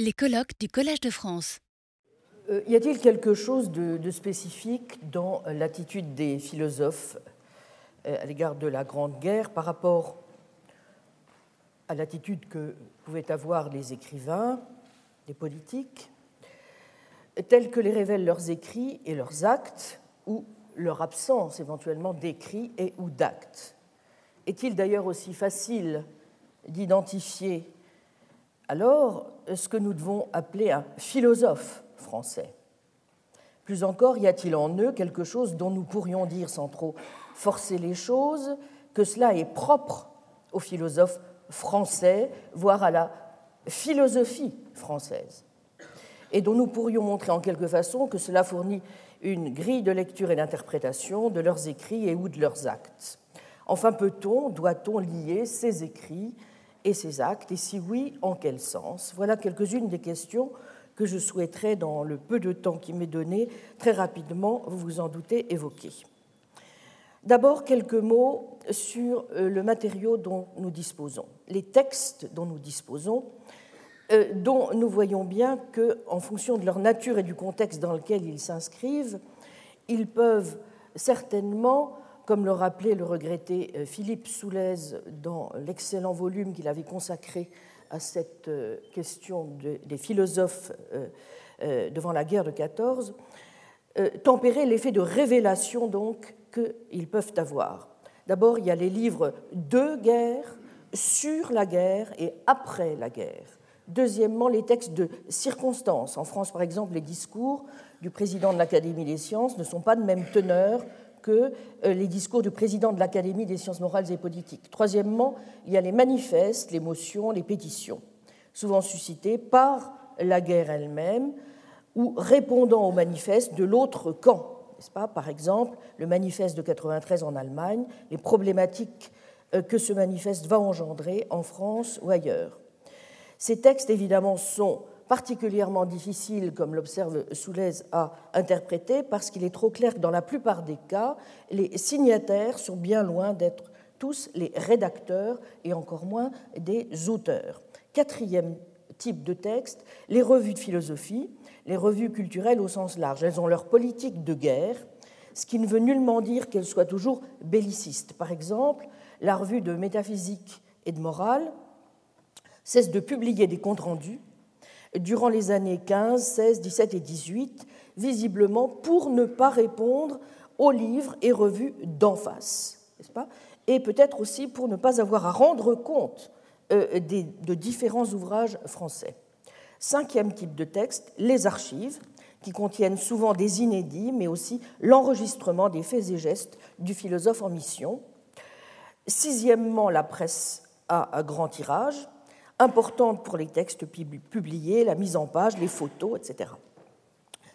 Les colloques du Collège de France. Euh, y a-t-il quelque chose de, spécifique dans l'attitude des philosophes euh, à l'égard de la Grande Guerre par rapport à l'attitude que pouvaient avoir les écrivains, les politiques, tels que les révèlent leurs écrits et leurs actes, ou leur absence éventuellement d'écrits et ou d'actes? Est-il d'ailleurs aussi facile d'identifier alors ce que nous devons appeler un philosophe français. Plus encore, y a-t-il en eux quelque chose dont nous pourrions dire sans trop forcer les choses que cela est propre aux philosophes français, voire à la philosophie française, et dont nous pourrions montrer en quelque façon que cela fournit une grille de lecture et d'interprétation de leurs écrits et ou de leurs actes. Enfin, peut-on, doit-on lier ces écrits et ses actes, et si oui, en quel sens? Voilà quelques-unes des questions que je souhaiterais, dans le peu de temps qui m'est donné, très rapidement, vous vous en doutez, évoquer. D'abord, quelques mots sur euh, le matériau dont nous disposons, les textes dont nous disposons, euh, dont nous voyons bien qu'en fonction de leur nature et du contexte dans lequel ils s'inscrivent, ils peuvent certainement comme le rappelait le regretté euh, Philippe Soulez dans l'excellent volume qu'il avait consacré à cette euh, question des philosophes euh, devant la guerre de 14, tempérer l'effet de révélation donc qu'ils peuvent avoir. D'abord, il y a les livres de guerre, sur la guerre et après la guerre. Deuxièmement, les textes de circonstances. En France, par exemple, les discours du président de l'Académie des sciences ne sont pas de même teneur que euh, les discours du président de l'Académie des sciences morales et politiques. Troisièmement, il y a les manifestes, les motions, les pétitions, souvent suscitées par la guerre elle-même ou répondant aux manifestes de l'autre camp. N'est-ce pas? Par exemple, le manifeste de 93 en Allemagne, les problématiques euh, que ce manifeste va engendrer en France ou ailleurs. Ces textes, évidemment, sont particulièrement difficile, comme l'observe Soulez, à interpréter parce qu'il est trop clair que dans la plupart des cas, les signataires sont bien loin d'être tous les rédacteurs et encore moins des auteurs. Quatrième type de texte, les revues de philosophie, les revues culturelles au sens large. Elles ont leur politique de guerre, ce qui ne veut nullement dire qu'elles soient toujours bellicistes. Par exemple, la revue de métaphysique et de morale cesse de publier des comptes rendus durant les années 15, 16, 17 et 18, visiblement pour ne pas répondre aux livres et revues d'en face, n'est-ce Et peut-être aussi pour ne pas avoir à rendre compte euh, de différents ouvrages français. Cinquième type de texte, les archives, qui contiennent souvent des inédits, mais aussi l'enregistrement des faits et gestes du philosophe en mission. Sixièmement, la presse à grand tirage, importante pour les textes publiés, la mise en page, les photos, etc.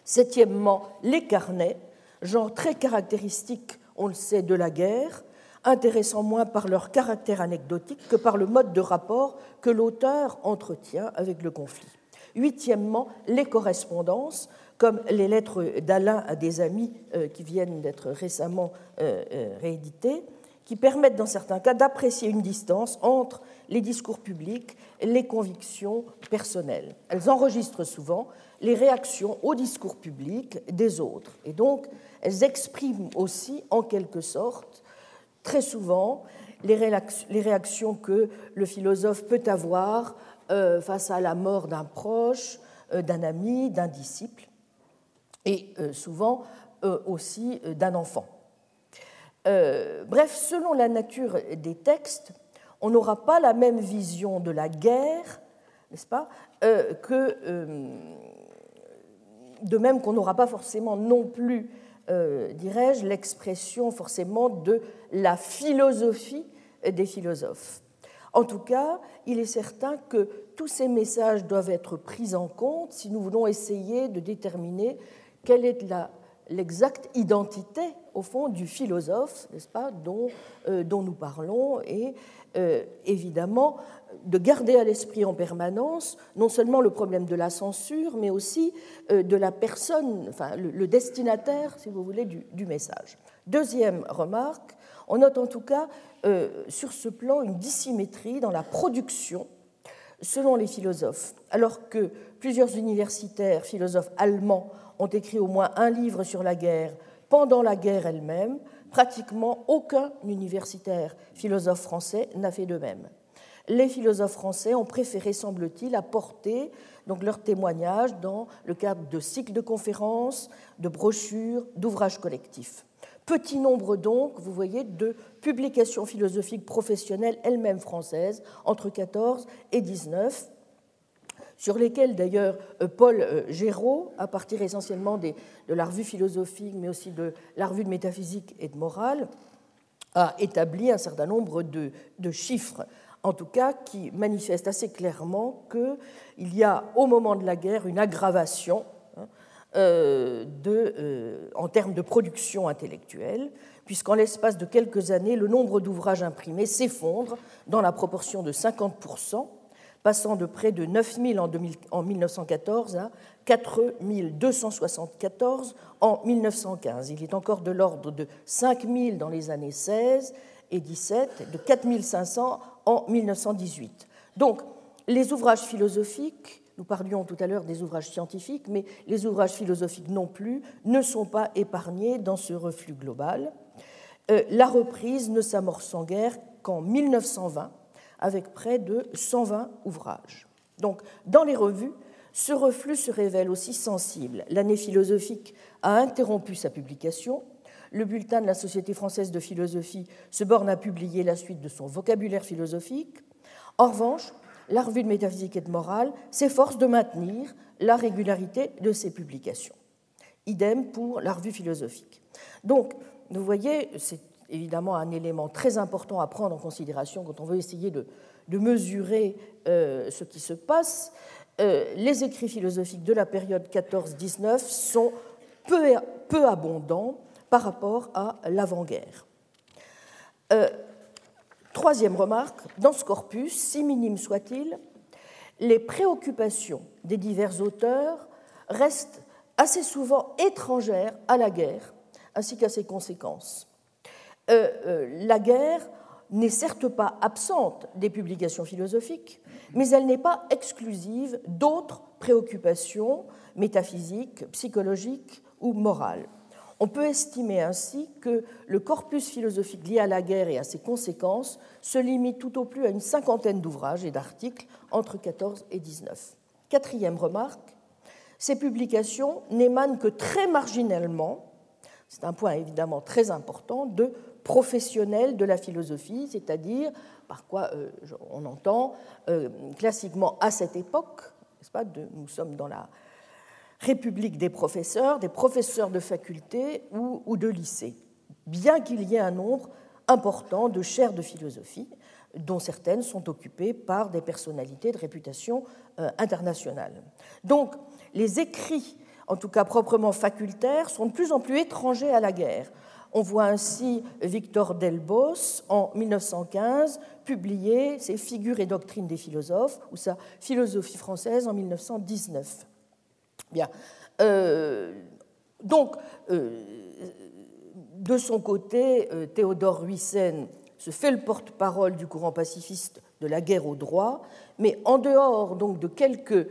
Septièmement, les carnets, genre très caractéristique, on le sait, de la guerre, intéressant moins par leur caractère anecdotique que par le mode de rapport que l'auteur entretient avec le conflit. Huitièmement, les correspondances, comme les lettres d'Alain à des amis euh, qui viennent d'être récemment euh, euh, rééditées, qui permettent dans certains cas d'apprécier une distance entre les discours publics et les convictions personnelles. Elles enregistrent souvent les réactions au discours public des autres. Et donc, elles expriment aussi, en quelque sorte, très souvent, les réactions que le philosophe peut avoir euh, face à la mort d'un proche, euh, d'un ami, d'un disciple, et euh, souvent aussi d'un enfant. Euh, bref, selon la nature des textes, on n'aura pas la même vision de la guerre, n'est-ce pas, euh, que euh, de même qu'on n'aura pas forcément non plus, dirais-je, l'expression forcément de la philosophie des philosophes. En tout cas, il est certain que tous ces messages doivent être pris en compte si nous voulons essayer de déterminer quelle est la l'exacte identité, au fond, du philosophe, n'est-ce pas, dont, euh, dont, nous parlons, et euh, évidemment de garder à l'esprit en permanence non seulement le problème de la censure, mais aussi euh, de la personne, enfin le, destinataire, si vous voulez, du, du, message. Deuxième remarque, on note en tout cas sur ce plan une dissymétrie dans la production selon les philosophes, alors que plusieurs universitaires philosophes allemands ont écrit au moins un livre sur la guerre pendant la guerre elle-même, pratiquement aucun universitaire philosophe français n'a fait de même. Les philosophes français ont préféré, semble-t-il, apporter donc leurs témoignages dans le cadre de cycles de conférences, de brochures, d'ouvrages collectifs. Petit nombre donc, vous voyez, de publications philosophiques professionnelles elles-mêmes françaises entre 14 et 19, sur lesquelles d'ailleurs euh, Paul euh, Géraud, à partir essentiellement de la revue philosophique, mais aussi de la revue de métaphysique et de morale, a établi un certain nombre de, chiffres, en tout cas qui manifestent assez clairement qu'il y a au moment de la guerre une aggravation hein, euh, en termes de production intellectuelle, puisqu'en l'espace de quelques années, le nombre d'ouvrages imprimés s'effondre dans la proportion de 50 passant de près de 9 000 en, 1914 à 4 274 en 1915. Il est encore de l'ordre de 5 000 dans les années 16 et 17, de 4 500 en 1918. Donc, les ouvrages philosophiques, nous parlions tout à l'heure des ouvrages scientifiques, mais les ouvrages philosophiques non plus ne sont pas épargnés dans ce reflux global. Euh, la reprise ne s'amorce en guerre qu'en 1920 avec près de 120 ouvrages. Donc, dans les revues, ce reflux se révèle aussi sensible. L'année philosophique a interrompu sa publication. Le bulletin de la Société française de philosophie se borne à publier la suite de son vocabulaire philosophique. En revanche, la revue de métaphysique et de morale s'efforce de maintenir la régularité de ses publications. Idem pour la revue philosophique. Donc, vous voyez, c'est évidemment un élément très important à prendre en considération quand on veut essayer de, mesurer euh, ce qui se passe. Euh, les écrits philosophiques de la période 14-19 sont peu, abondants par rapport à l'avant-guerre. Euh, troisième remarque, dans ce corpus, si minime soit-il, les préoccupations des divers auteurs restent assez souvent étrangères à la guerre ainsi qu'à ses conséquences. Euh, euh, la guerre n'est certes pas absente des publications philosophiques, mais elle n'est pas exclusive d'autres préoccupations métaphysiques, psychologiques ou morales. On peut estimer ainsi que le corpus philosophique lié à la guerre et à ses conséquences se limite tout au plus à une cinquantaine d'ouvrages et d'articles entre 14 et 19. Quatrième remarque, ces publications n'émanent que très marginalement, c'est un point évidemment très important, de professionnel de la philosophie, c'est-à-dire par quoi euh, on entend euh, classiquement à cette époque, nous sommes dans la République des professeurs, des professeurs de faculté ou, ou de lycée, bien qu'il y ait un nombre important de chaires de philosophie, dont certaines sont occupées par des personnalités de réputation euh, internationale. Donc, les écrits, en tout cas proprement facultaires, sont de plus en plus étrangers à la guerre. On voit ainsi Victor Delbos, en 1915, publier ses Figures et doctrines des philosophes, ou sa Philosophie française en 1919. Bien. Euh, donc, euh, de son côté, euh, Théodore Huyssen se fait le porte-parole du courant pacifiste de la guerre au droit, mais en dehors donc de quelques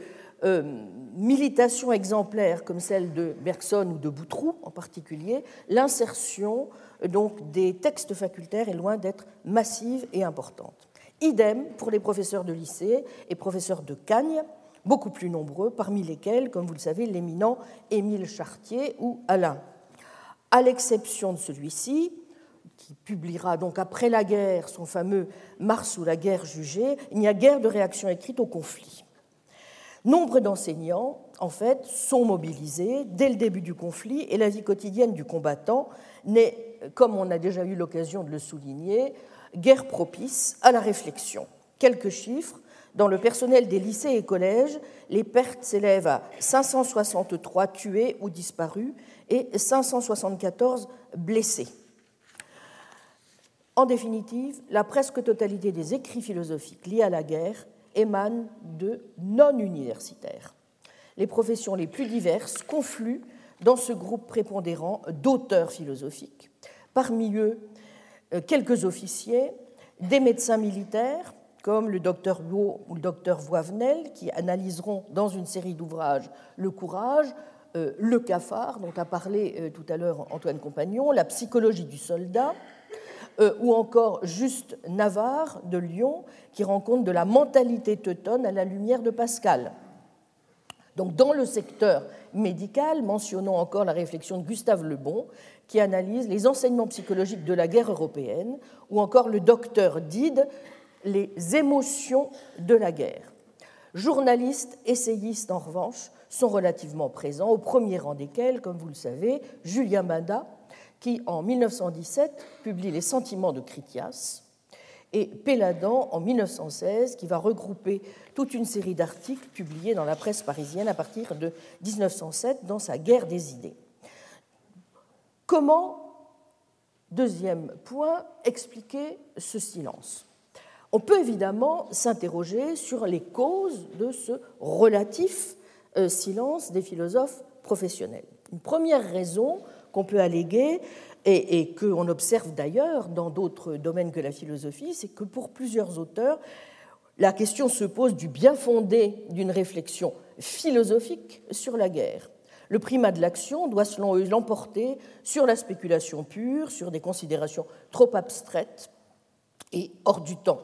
militation exemplaire comme celle de Bergson ou de Boutroux en particulier, l'insertion donc des textes facultaires est loin d'être massive et importante. Idem pour les professeurs de lycée et professeurs de Cagnes, beaucoup plus nombreux, parmi lesquels, comme vous le savez, l'éminent Émile Chartier ou Alain. À l'exception de celui-ci, qui publiera donc après la guerre son fameux Mars ou la guerre jugée, il n'y a guère de réaction écrite au conflit. Nombre d'enseignants, en fait, sont mobilisés dès le début du conflit et la vie quotidienne du combattant n'est, comme on a déjà eu l'occasion de le souligner, guère propice à la réflexion. Quelques chiffres. Dans le personnel des lycées et collèges, les pertes s'élèvent à 563 tués ou disparus et 574 blessés. En définitive, la presque totalité des écrits philosophiques liés à la guerre émanent de non-universitaires. Les professions les plus diverses confluent dans ce groupe prépondérant d'auteurs philosophiques, parmi eux euh, quelques officiers, des médecins militaires, comme le docteur Huot ou le docteur Voivenel, qui analyseront dans une série d'ouvrages le courage, euh, le cafard, dont a parlé euh, tout à l'heure Antoine Compagnon, la psychologie du soldat, euh, ou encore Juste Navarre de Lyon, qui rend compte de la mentalité teutonne à la lumière de Pascal. Donc, dans le secteur médical, mentionnons encore la réflexion de Gustave Lebon, qui analyse les enseignements psychologiques de la guerre européenne, ou encore le docteur Dide, les émotions de la guerre. Journalistes, essayistes, en revanche, sont relativement présents, au premier rang desquels, comme vous le savez, Julien Mada, qui en 1917 publie Les sentiments de Critias, et Péladan en 1916, qui va regrouper toute une série d'articles publiés dans la presse parisienne à partir de 1907 dans sa Guerre des idées. Comment, deuxième point, expliquer ce silence? On peut évidemment s'interroger sur les causes de ce relatif euh, silence des philosophes professionnels. Une première raison qu'on peut alléguer, et, qu'on observe d'ailleurs dans d'autres domaines que la philosophie, c'est que pour plusieurs auteurs, la question se pose du bien fondé d'une réflexion philosophique sur la guerre. Le primat de l'action doit, selon eux, l'emporter sur la spéculation pure, sur des considérations trop abstraites et hors du temps.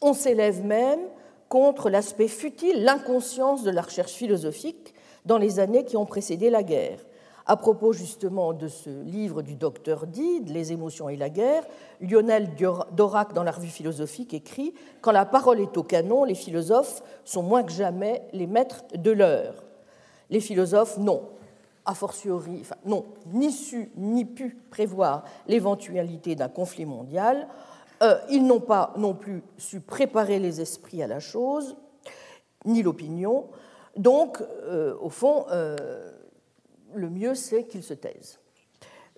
On s'élève même contre l'aspect futile, l'inconscience de la recherche philosophique dans les années qui ont précédé la guerre. À propos justement de ce livre du docteur Dide, Les émotions et la guerre, Lionel Dorac, dans la revue philosophique, écrit Quand la parole est au canon, les philosophes sont moins que jamais les maîtres de l'heure. Les philosophes, non, a fortiori, non, ni su ni pu prévoir l'éventualité d'un conflit mondial. Euh, ils n'ont pas non plus su préparer les esprits à la chose, ni l'opinion. Donc, euh, au fond, euh, le mieux c'est qu'ils se taisent.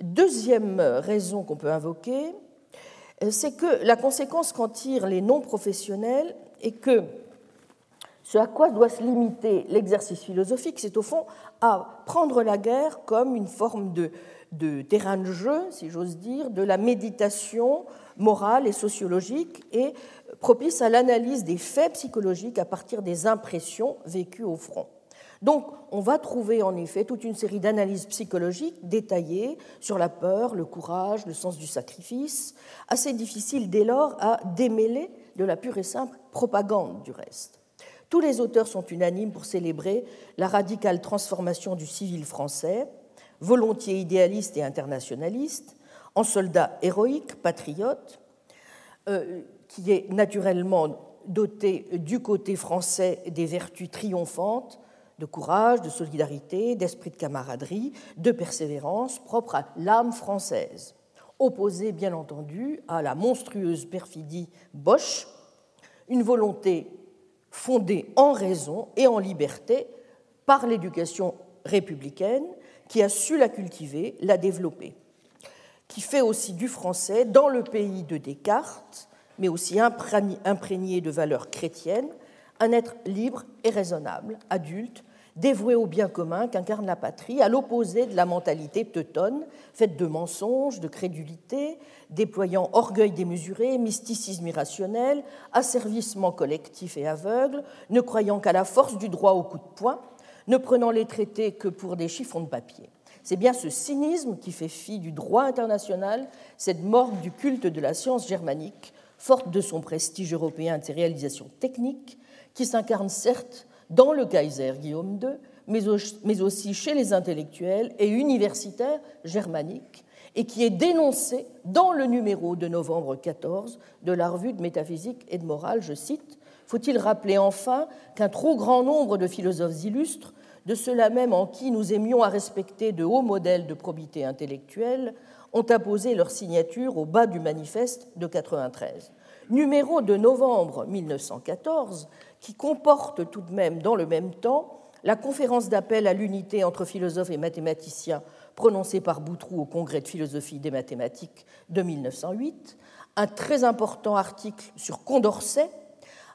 Deuxième raison qu'on peut invoquer, c'est que la conséquence qu'en tirent les non-professionnels est que ce à quoi doit se limiter l'exercice philosophique, c'est au fond à prendre la guerre comme une forme de, de terrain de jeu, si j'ose dire, de la méditation morale et sociologique et propice à l'analyse des faits psychologiques à partir des impressions vécues au front. Donc, on va trouver en effet toute une série d'analyses psychologiques détaillées sur la peur, le courage, le sens du sacrifice, assez difficile dès lors à démêler de la pure et simple propagande du reste. Tous les auteurs sont unanimes pour célébrer la radicale transformation du civil français, volontiers idéaliste et internationaliste, en soldat héroïque, patriote, euh, qui est naturellement doté du côté français des vertus triomphantes de courage, de solidarité, d'esprit de camaraderie, de persévérance propre à l'âme française, opposée bien entendu à la monstrueuse perfidie Bosch, une volonté fondée en raison et en liberté par l'éducation républicaine qui a su la cultiver, la développer, qui fait aussi du français, dans le pays de Descartes, mais aussi imprégné de valeurs chrétiennes, un être libre et raisonnable, adulte, dévoué au bien commun qu'incarne la patrie, à l'opposé de la mentalité teutonne, faite de mensonges, de crédulité, déployant orgueil démesuré, mysticisme irrationnel, asservissement collectif et aveugle, ne croyant qu'à la force du droit au coup de poing, ne prenant les traités que pour des chiffons de papier. C'est bien ce cynisme qui fait fi du droit international, cette morgue du culte de la science germanique, forte de son prestige européen et de ses réalisations techniques, qui s'incarne certes dans le Kaiser Guillaume II, mais aussi chez les intellectuels et universitaires germaniques, et qui est dénoncé dans le numéro de novembre 14 de la revue de métaphysique et de morale, je cite, Faut-il rappeler enfin qu'un trop grand nombre de philosophes illustres, de ceux-là même en qui nous aimions à respecter de hauts modèles de probité intellectuelle, ont apposé leur signature au bas du manifeste de 93 Numéro de novembre 1914 qui comporte tout de même dans le même temps la conférence d'appel à l'unité entre philosophes et mathématiciens prononcée par Boutroux au Congrès de philosophie des mathématiques de 1908, un très important article sur Condorcet,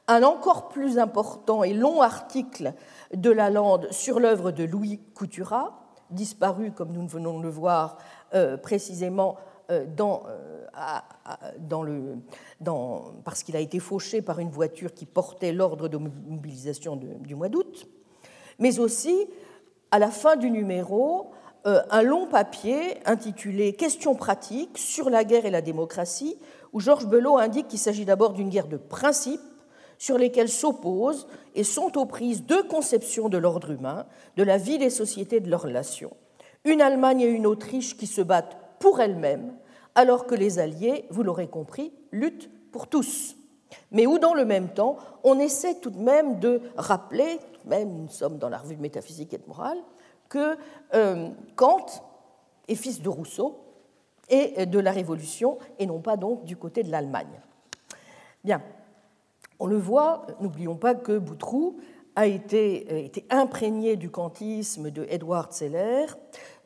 un encore plus important et long article de Lalande sur l'œuvre de Louis Couturat, disparu, comme nous venons de le voir, euh, précisément dans le, dans, parce qu'il a été fauché par une voiture qui portait l'ordre de mobilisation du mois d'août, mais aussi à la fin du numéro un long papier intitulé Questions pratiques sur la guerre et la démocratie, où Georges Belot indique qu'il s'agit d'abord d'une guerre de principe sur lesquels s'opposent et sont aux prises deux conceptions de l'ordre humain, de la vie des sociétés et de leurs relations. Une Allemagne et une Autriche qui se battent pour elles-mêmes, alors que les Alliés, vous l'aurez compris, luttent pour tous. Mais où dans le même temps, on essaie tout de même de rappeler, même nous sommes dans la revue de métaphysique et de morale, que euh, Kant est fils de Rousseau et de la Révolution, et non pas donc du côté de l'Allemagne. Bien, on le voit, n'oublions pas que Boutroux a été, euh, été, imprégné du kantisme de Edward Seller,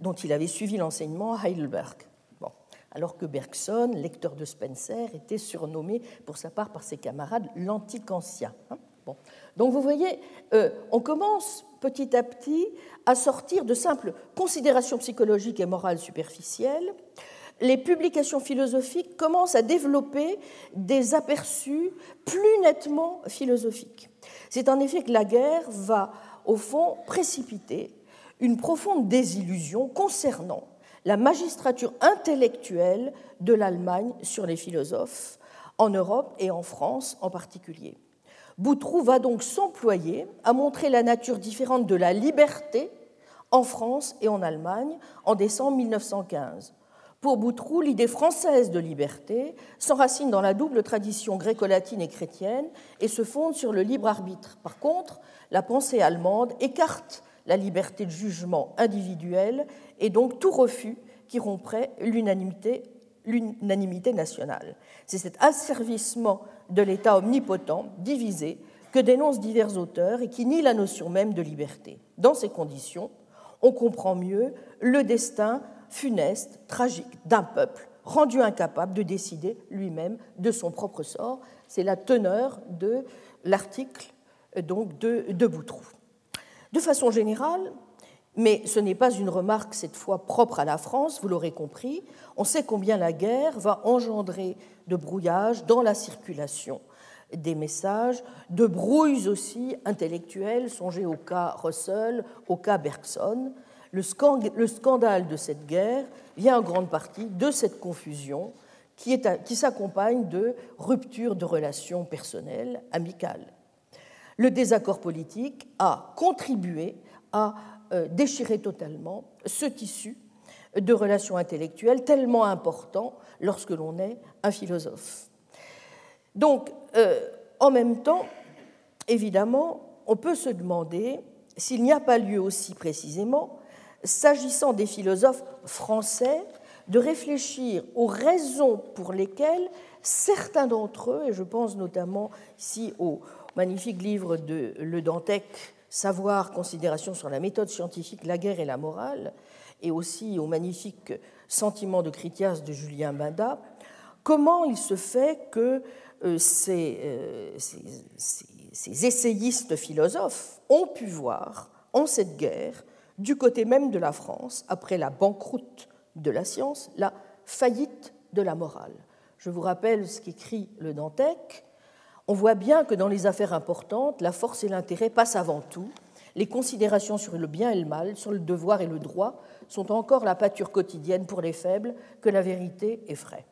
dont il avait suivi l'enseignement à Heidelberg. Bon. Alors que Bergson, lecteur de Spencer, était surnommé pour sa part par ses camarades l'anticancien. Hein. bon. Donc vous voyez, euh, on commence petit à petit à sortir de simples considérations psychologiques et morales superficielles les publications philosophiques commencent à développer des aperçus plus nettement philosophiques. C'est en effet que la guerre va, au fond, précipiter une profonde désillusion concernant la magistrature intellectuelle de l'Allemagne sur les philosophes, en Europe et en France en particulier. Boutroux va donc s'employer à montrer la nature différente de la liberté en France et en Allemagne en décembre 1915 pour Boutroux, l'idée française de liberté s'enracine dans la double tradition gréco-latine et chrétienne et se fonde sur le libre arbitre. Par contre, la pensée allemande écarte la liberté de jugement individuelle et donc tout refus qui romprait l'unanimité nationale. C'est cet asservissement de l'État omnipotent, divisé, que dénoncent divers auteurs et qui nie la notion même de liberté. Dans ces conditions, on comprend mieux le destin funeste, tragique d'un peuple rendu incapable de décider lui-même de son propre sort. C'est la teneur de l'article donc de, de Boutroux. De façon générale, mais ce n'est pas une remarque cette fois propre à la France, vous l'aurez compris, on sait combien la guerre va engendrer de brouillage dans la circulation des messages, de brouilles aussi intellectuelles, songez au cas Russell, au cas Bergson, le scandale de cette guerre vient en grande partie de cette confusion qui, s'accompagne de ruptures de relations personnelles, amicales. Le désaccord politique a contribué à euh, déchirer totalement ce tissu de relations intellectuelles tellement important lorsque l'on est un philosophe. Donc, euh, en même temps, évidemment, on peut se demander s'il n'y a pas lieu aussi précisément s'agissant des philosophes français, de réfléchir aux raisons pour lesquelles certains d'entre eux, et je pense notamment ici au magnifique livre de Le Dantec, Savoir, considération sur la méthode scientifique, la guerre et la morale, et aussi au magnifique Sentiment de Critias de Julien Bada, comment il se fait que euh, euh, ces essayistes philosophes ont pu voir en cette guerre du côté même de la France, après la banqueroute de la science, la faillite de la morale. Je vous rappelle ce qu'écrit le Dantec. On voit bien que dans les affaires importantes, la force et l'intérêt passent avant tout. Les considérations sur le bien et le mal, sur le devoir et le droit, sont encore la pâture quotidienne pour les faibles que la vérité effraie.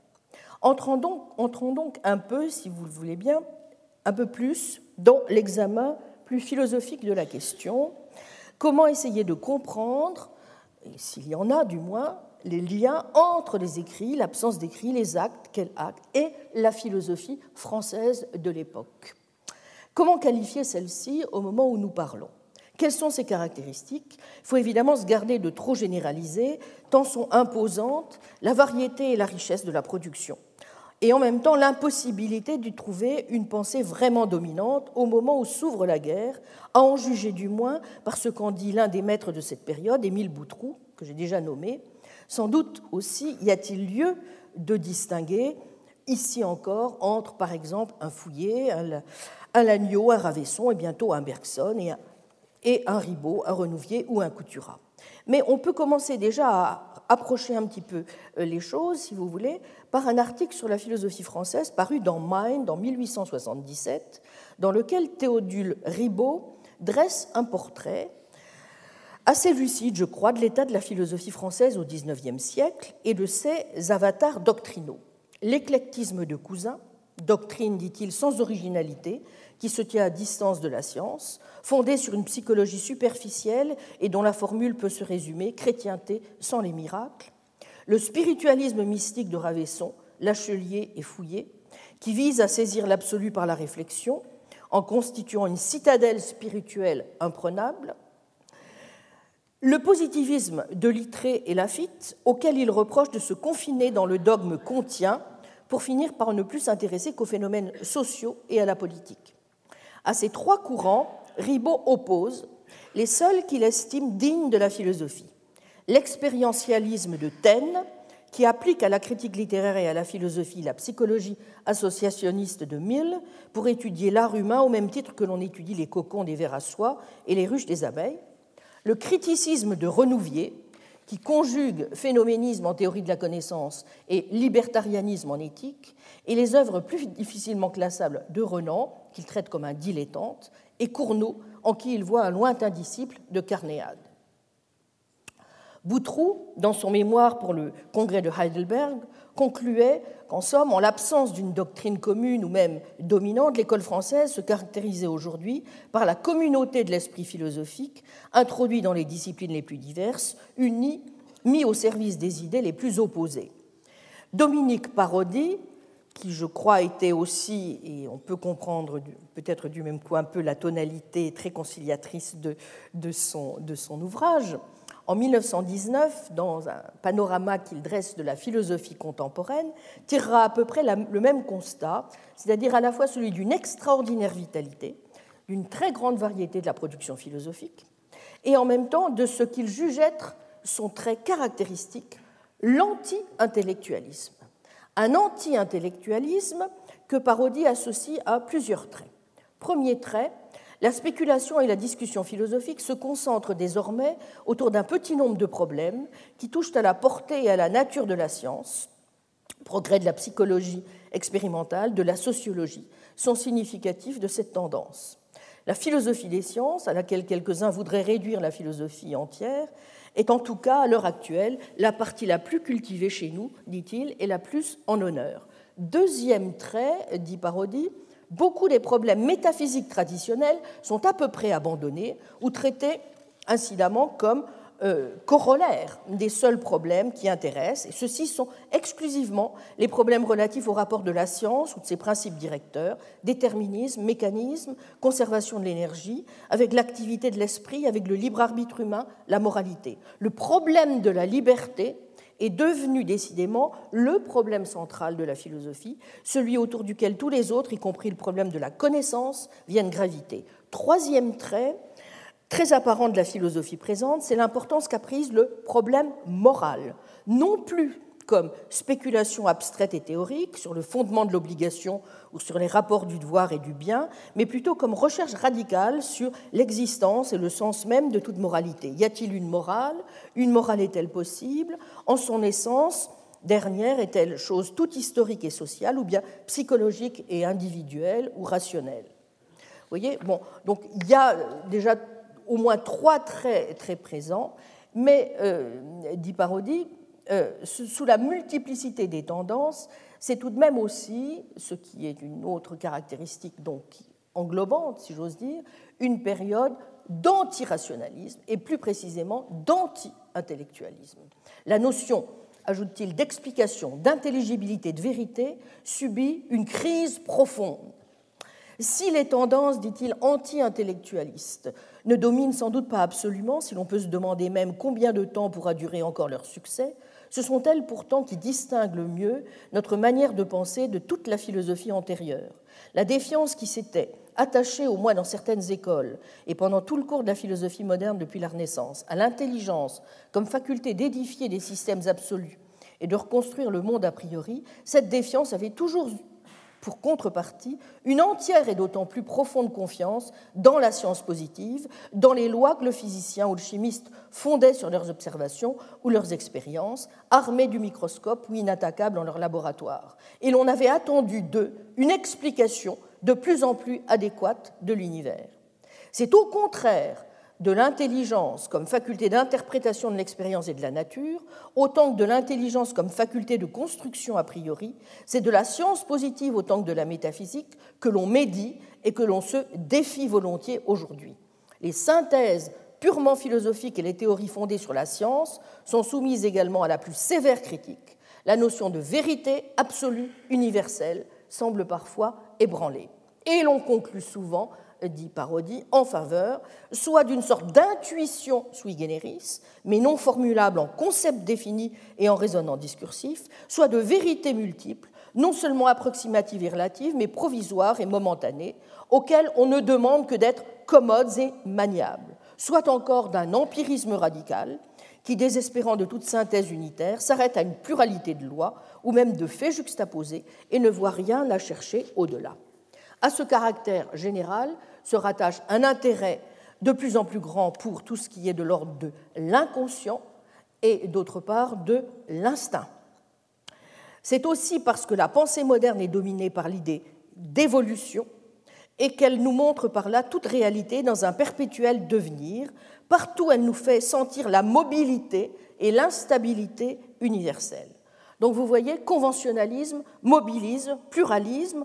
Entrons donc, entrons donc un peu, si vous le voulez bien, un peu plus dans l'examen plus philosophique de la question, Comment essayer de comprendre, s'il y en a du moins, les liens entre les écrits, l'absence d'écrits, les actes, quels actes, et la philosophie française de l'époque? Comment qualifier celle-ci au moment où nous parlons? Quelles sont ses caractéristiques? Il faut évidemment se garder de trop généraliser, tant sont imposantes la variété et la richesse de la production et en même temps l'impossibilité d'y trouver une pensée vraiment dominante au moment où s'ouvre la guerre, à en juger du moins par ce qu'en dit l'un des maîtres de cette période, Émile Boutroux, que j'ai déjà nommé. Sans doute aussi y a-t-il lieu de distinguer, ici encore, entre par exemple un Fouillé, un, Lagneau, un Ravesson et bientôt un Bergson et un, et un Ribot, un Renouvier ou un Couturat. Mais on peut commencer déjà à approcher un petit peu euh, les choses, si vous voulez, par un article sur la philosophie française paru dans Mind en 1877, dans lequel Théodule Ribot dresse un portrait assez lucide, je crois, de l'état de la philosophie française au XIXe siècle et de ses avatars doctrinaux. L'éclectisme de Cousin, doctrine, dit-il, sans originalité, qui se tient à distance de la science, fondée sur une psychologie superficielle et dont la formule peut se résumer chrétienté sans les miracles, le spiritualisme mystique de Ravesson, Lachelier et Fouillé, qui vise à saisir l'absolu par la réflexion en constituant une citadelle spirituelle imprenable, le positivisme de Littré et Lafitte, auquel il reproche de se confiner dans le dogme contient pour finir par ne plus s'intéresser qu'aux phénomènes sociaux et à la politique. À ces trois courants, Ribot oppose les seuls qu'il estime dignes de la philosophie. L'expérientialisme de Taine, qui applique à la critique littéraire et à la philosophie la psychologie associationniste de Mill pour étudier l'art humain au même titre que l'on étudie les cocons des vers à soie et les ruches des abeilles. Le criticisme de Renouvier, qui conjugue phénoménisme en théorie de la connaissance et libertarianisme en éthique, et les œuvres plus difficilement classables de Renan, qu'il traite comme un dilettante, et Cournot, en qui il voit un lointain disciple de Carnéade. Boutroux, dans son mémoire pour le congrès de Heidelberg, concluait qu'en somme, en l'absence d'une doctrine commune ou même dominante, l'école française se caractérisait aujourd'hui par la communauté de l'esprit philosophique, introduit dans les disciplines les plus diverses, uni, mis au service des idées les plus opposées. Dominique Parodi, qui je crois était aussi, et on peut comprendre peut-être du même coup un peu la tonalité très conciliatrice de, de son ouvrage, en 1919, dans un panorama qu'il dresse de la philosophie contemporaine, tirera à peu près le même constat, c'est-à-dire à la fois celui d'une extraordinaire vitalité, d'une très grande variété de la production philosophique, et en même temps de ce qu'il juge être son trait caractéristique, l'anti-intellectualisme. Un anti-intellectualisme que Parodi associe à plusieurs traits. Premier trait, la spéculation et la discussion philosophique se concentrent désormais autour d'un petit nombre de problèmes qui touchent à la portée et à la nature de la science, progrès de la psychologie expérimentale, de la sociologie, sont significatifs de cette tendance. La philosophie des sciences, à laquelle quelques-uns voudraient réduire la philosophie entière, est en tout cas, à l'heure actuelle, la partie la plus cultivée chez nous, dit-il, et la plus en honneur. Deuxième trait, dit Parodi, beaucoup des problèmes métaphysiques traditionnels sont à peu près abandonnés ou traités incidemment comme euh, corollaires des seuls problèmes qui intéressent, et ceux-ci sont exclusivement les problèmes relatifs au rapport de la science ou de ses principes directeurs, déterminisme, mécanisme, conservation de l'énergie, avec l'activité de l'esprit, avec le libre arbitre humain, la moralité. Le problème de la liberté est devenu décidément le problème central de la philosophie, celui autour duquel tous les autres, y compris le problème de la connaissance, viennent graviter. Troisième trait, très apparent de la philosophie présente, c'est l'importance qu'a prise le problème moral, non plus comme spéculation abstraite et théorique sur le fondement de l'obligation ou sur les rapports du devoir et du bien, mais plutôt comme recherche radicale sur l'existence et le sens même de toute moralité. Y a-t-il une morale? Une morale est-elle possible? En son essence, dernière est-elle chose toute historique et sociale ou bien psychologique et individuelle ou rationnelle? Vous voyez Bon, donc il y a déjà au moins trois traits très présents, mais, euh, dit Parodi, euh, sous la multiplicité des tendances, c'est tout de même aussi, ce qui est une autre caractéristique donc englobante, si j'ose dire, une période d'antirationalisme et plus précisément d'anti-intellectualisme. La notion, ajoute-t-il, d'explication, d'intelligibilité, de vérité subit une crise profonde. Si les tendances, dit-il, anti-intellectualistes ne dominent sans doute pas absolument, si l'on peut se demander même combien de temps pourra durer encore leur succès, ce sont elles pourtant qui distinguent le mieux notre manière de penser de toute la philosophie antérieure. La défiance qui s'était attachée, au moins dans certaines écoles, et pendant tout le cours de la philosophie moderne depuis la Renaissance, à l'intelligence comme faculté d'édifier des systèmes absolus et de reconstruire le monde a priori, cette défiance avait toujours pour contrepartie une entière et d'autant plus profonde confiance dans la science positive, dans les lois que le physicien ou le chimiste fondaient sur leurs observations ou leurs expériences, armés du microscope ou inattaquables dans leur laboratoire. Et l'on avait attendu d'eux une explication de plus en plus adéquate de l'univers. C'est au contraire de l'intelligence comme faculté d'interprétation de l'expérience et de la nature, autant que de l'intelligence comme faculté de construction a priori, c'est de la science positive autant que de la métaphysique que l'on médit et que l'on se défie volontiers aujourd'hui. Les synthèses purement philosophiques et les théories fondées sur la science sont soumises également à la plus sévère critique. La notion de vérité absolue universelle semble parfois ébranlée. Et l'on conclut souvent dit parodie, en faveur soit d'une sorte d'intuition sui generis, mais non formulable en concept défini et en raisonnement discursif, soit de vérités multiples, non seulement approximatives et relatives, mais provisoires et momentanées, auxquelles on ne demande que d'être commodes et maniables, soit encore d'un empirisme radical, qui, désespérant de toute synthèse unitaire, s'arrête à une pluralité de lois ou même de faits juxtaposés et ne voit rien à chercher au-delà. À ce caractère général se rattache un intérêt de plus en plus grand pour tout ce qui est de l'ordre de l'inconscient et d'autre part de l'instinct. C'est aussi parce que la pensée moderne est dominée par l'idée d'évolution et qu'elle nous montre par là toute réalité dans un perpétuel devenir. Partout, elle nous fait sentir la mobilité et l'instabilité universelle. Donc vous voyez, conventionnalisme mobilise, pluralisme,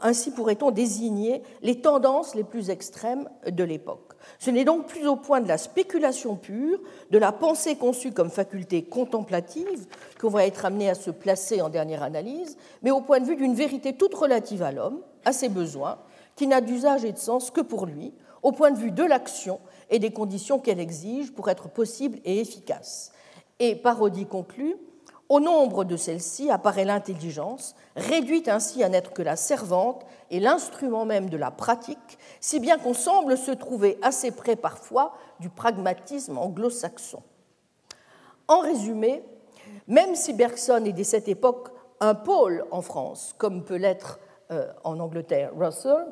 ainsi pourrait-on désigner les tendances les plus extrêmes de l'époque. Ce n'est donc plus au point de la spéculation pure, de la pensée conçue comme faculté contemplative, qu'on va être amené à se placer en dernière analyse, mais au point de vue d'une vérité toute relative à l'homme, à ses besoins, qui n'a d'usage et de sens que pour lui, au point de vue de l'action et des conditions qu'elle exige pour être possible et efficace. Et Parodie conclut au nombre de celles-ci apparaît l'intelligence, réduite ainsi à n'être que la servante et l'instrument même de la pratique, si bien qu'on semble se trouver assez près parfois du pragmatisme anglo-saxon. En résumé, même si Bergson est dès cette époque un pôle en France, comme peut l'être euh, en Angleterre Russell,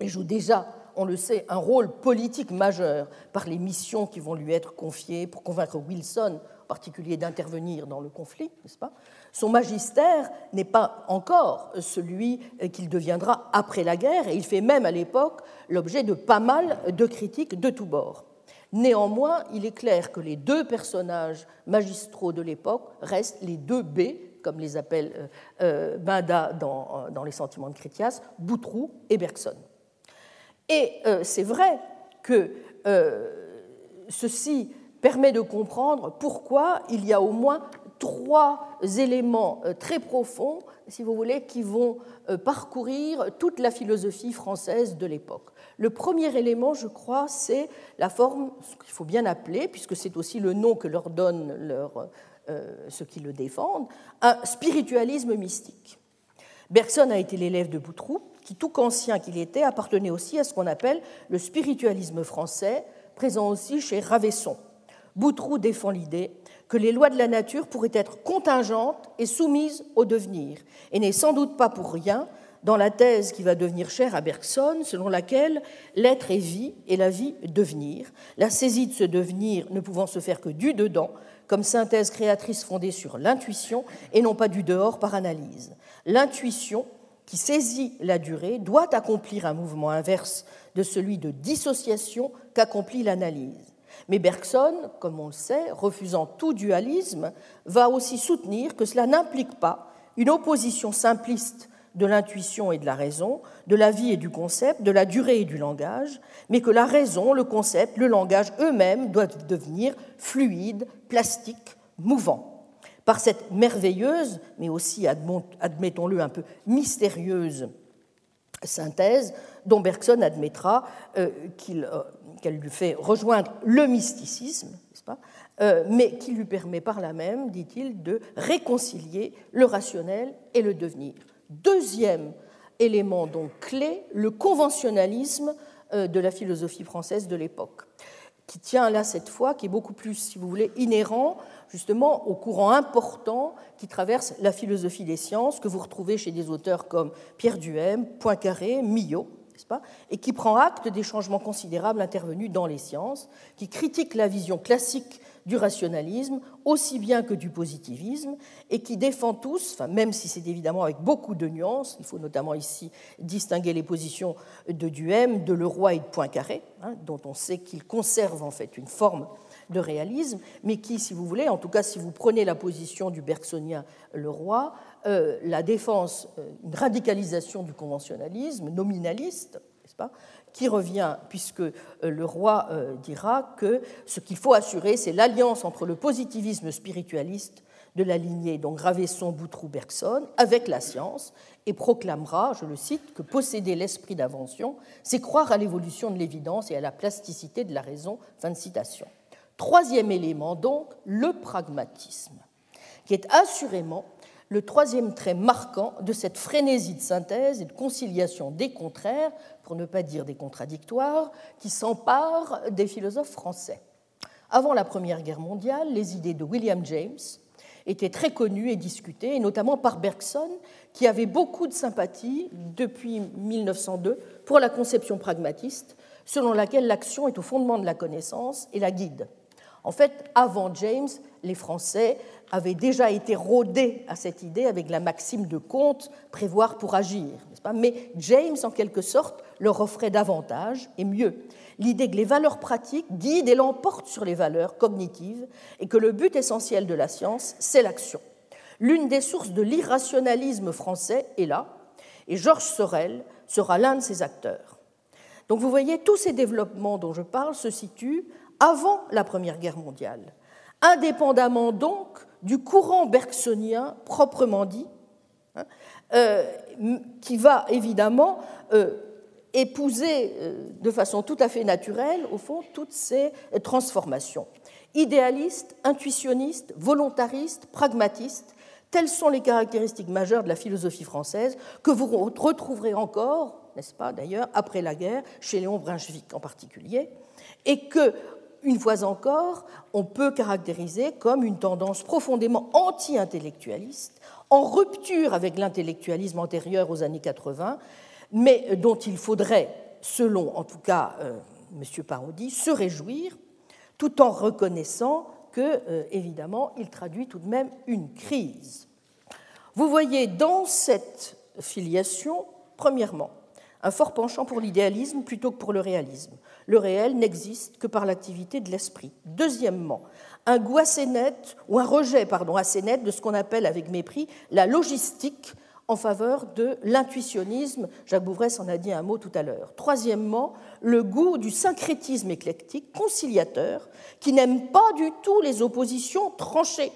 et joue déjà, on le sait, un rôle politique majeur par les missions qui vont lui être confiées pour convaincre Wilson particulier d'intervenir dans le conflit, n'est-ce pas? Son magistère n'est pas encore celui qu'il deviendra après la guerre, et il fait même à l'époque l'objet de pas mal de critiques de tous bords. Néanmoins, il est clair que les deux personnages magistraux de l'époque restent les deux B, comme les appelle euh, euh, Benda dans, dans, Les Sentiments de Critias, Boutroux et Bergson. Et euh, c'est vrai que ceci permet de comprendre pourquoi il y a au moins trois éléments euh, très profonds, si vous voulez, qui vont euh, parcourir toute la philosophie française de l'époque. Le premier élément, je crois, c'est la forme, ce qu'il faut bien appeler, puisque c'est aussi le nom que leur donnent euh, ceux qui le défendent, un spiritualisme mystique. Bergson a été l'élève de Boutroux, qui, tout qu'ancien qu'il était, appartenait aussi à ce qu'on appelle le spiritualisme français, présent aussi chez Ravesson. Boutroux défend l'idée que les lois de la nature pourraient être contingentes et soumises au devenir, et n'est sans doute pas pour rien dans la thèse qui va devenir chère à Bergson, selon laquelle l'être est vie et la vie devenir, la saisie de ce devenir ne pouvant se faire que du dedans, comme synthèse créatrice fondée sur l'intuition et non pas du dehors par analyse. L'intuition, qui saisit la durée, doit accomplir un mouvement inverse de celui de dissociation qu'accomplit l'analyse. Mais Bergson, comme on le sait, refusant tout dualisme, va aussi soutenir que cela n'implique pas une opposition simpliste de l'intuition et de la raison, de la vie et du concept, de la durée et du langage, mais que la raison, le concept, le langage eux-mêmes doivent devenir fluides, plastiques, mouvants. Par cette merveilleuse, mais aussi, admettons-le, un peu mystérieuse synthèse, dont Bergson admettra euh, qu'il euh, qu'elle lui fait rejoindre le mysticisme, pas euh, mais qui lui permet par là même, dit-il, de réconcilier le rationnel et le devenir. Deuxième élément donc clé, le conventionnalisme euh, de la philosophie française de l'époque, qui tient là cette fois, qui est beaucoup plus, si vous voulez, inhérent justement au courant important qui traverse la philosophie des sciences, que vous retrouvez chez des auteurs comme Pierre Duhem, Poincaré, Millot, et qui prend acte des changements considérables intervenus dans les sciences, qui critique la vision classique du rationalisme aussi bien que du positivisme et qui défend tous, enfin, même si c'est évidemment avec beaucoup de nuances, il faut notamment ici distinguer les positions de Duhem, de Leroy et de Poincaré, hein, dont on sait qu'ils conservent en fait une forme de réalisme, mais qui, si vous voulez, en tout cas si vous prenez la position du bergsonien Leroy, euh, la défense, euh, une radicalisation du conventionnalisme nominaliste, n'est-ce pas, qui revient, puisque euh, le roi dira que ce qu'il faut assurer, c'est l'alliance entre le positivisme spiritualiste de la lignée dont Gravesson, Boutroux, Bergson avec la science et proclamera, je le cite, que posséder l'esprit d'invention, c'est croire à l'évolution de l'évidence et à la plasticité de la raison. Fin citation. Troisième élément, donc, le pragmatisme, qui est assurément le troisième trait marquant de cette frénésie de synthèse et de conciliation des contraires, pour ne pas dire des contradictoires, qui s'emparent des philosophes français. Avant la Première Guerre mondiale, les idées de William James étaient très connues et discutées, et notamment par Bergson, qui avait beaucoup de sympathie depuis 1902 pour la conception pragmatiste, selon laquelle l'action est au fondement de la connaissance et la guide. En fait, avant James, les Français avaient déjà été rodés à cette idée avec la maxime de Comte, prévoir pour agir. Pas? Mais James, en quelque sorte, leur offrait davantage et mieux. L'idée que les valeurs pratiques guident et l'emportent sur les valeurs cognitives et que le but essentiel de la science, c'est l'action. L'une des sources de l'irrationalisme français est là, et Georges Sorel sera l'un de ses acteurs. Donc vous voyez, tous ces développements dont je parle se situent avant la Première Guerre mondiale, indépendamment donc du courant bergsonien proprement dit, hein, euh, qui va évidemment euh, épouser euh, de façon tout à fait naturelle, au fond, toutes ces transformations. Idéaliste, intuitionniste, volontariste, pragmatiste, telles sont les caractéristiques majeures de la philosophie française que vous retrouverez encore, n'est-ce pas d'ailleurs, après la guerre, chez Léon Brunswick en particulier, et que une fois encore, on peut caractériser comme une tendance profondément anti-intellectualiste, en rupture avec l'intellectualisme antérieur aux années 80, mais dont il faudrait, selon en tout cas euh, M. Parodi, se réjouir, tout en reconnaissant que, euh, évidemment, il traduit tout de même une crise. Vous voyez dans cette filiation, premièrement, un fort penchant pour l'idéalisme plutôt que pour le réalisme le réel n'existe que par l'activité de l'esprit. Deuxièmement, un goût assez net, ou un rejet pardon, assez net de ce qu'on appelle avec mépris la logistique en faveur de l'intuitionnisme. Jacques Bouvresse en a dit un mot tout à l'heure. Troisièmement, le goût du syncrétisme éclectique, conciliateur, qui n'aime pas du tout les oppositions tranchées.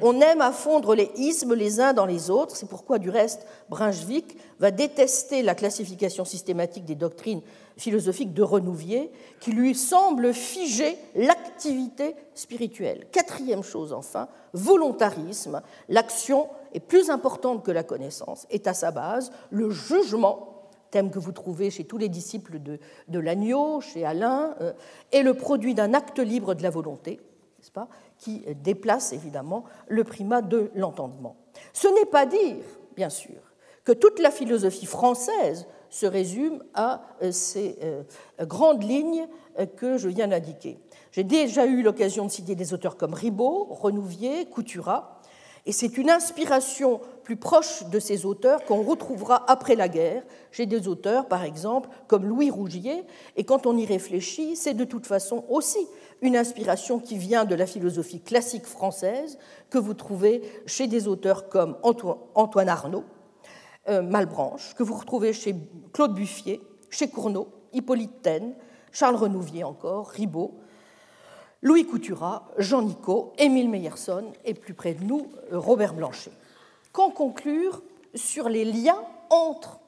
On aime à fondre les ismes les uns dans les autres. C'est pourquoi, du reste, Brunswick va détester la classification systématique des doctrines philosophique de Renouvier, qui lui semble figer l'activité spirituelle. Quatrième chose enfin, volontarisme. L'action est plus importante que la connaissance, est à sa base le jugement thème que vous trouvez chez tous les disciples de, de l'agneau, chez Alain, euh, est le produit d'un acte libre de la volonté, n'est-ce pas, qui déplace évidemment le primat de l'entendement. Ce n'est pas dire, bien sûr, que toute la philosophie française se résume à euh, ces euh, grandes lignes euh, que je viens d'indiquer. J'ai déjà eu l'occasion de citer des auteurs comme Ribot, Renouvier, Couturat, et c'est une inspiration plus proche de ces auteurs qu'on retrouvera après la guerre chez des auteurs, par exemple, comme Louis Rougier, et quand on y réfléchit, c'est de toute façon aussi une inspiration qui vient de la philosophie classique française que vous trouvez chez des auteurs comme Antoine Arnaud, euh, Malbranche, que vous retrouvez chez Claude Buffier, chez Cournot, Hippolyte Taine, Charles Renouvier encore, Ribot, Louis Couturat, Jean Nicot, Émile Meyerson et plus près de nous, euh, Robert Blanchet. Qu'en conclure sur les liens entre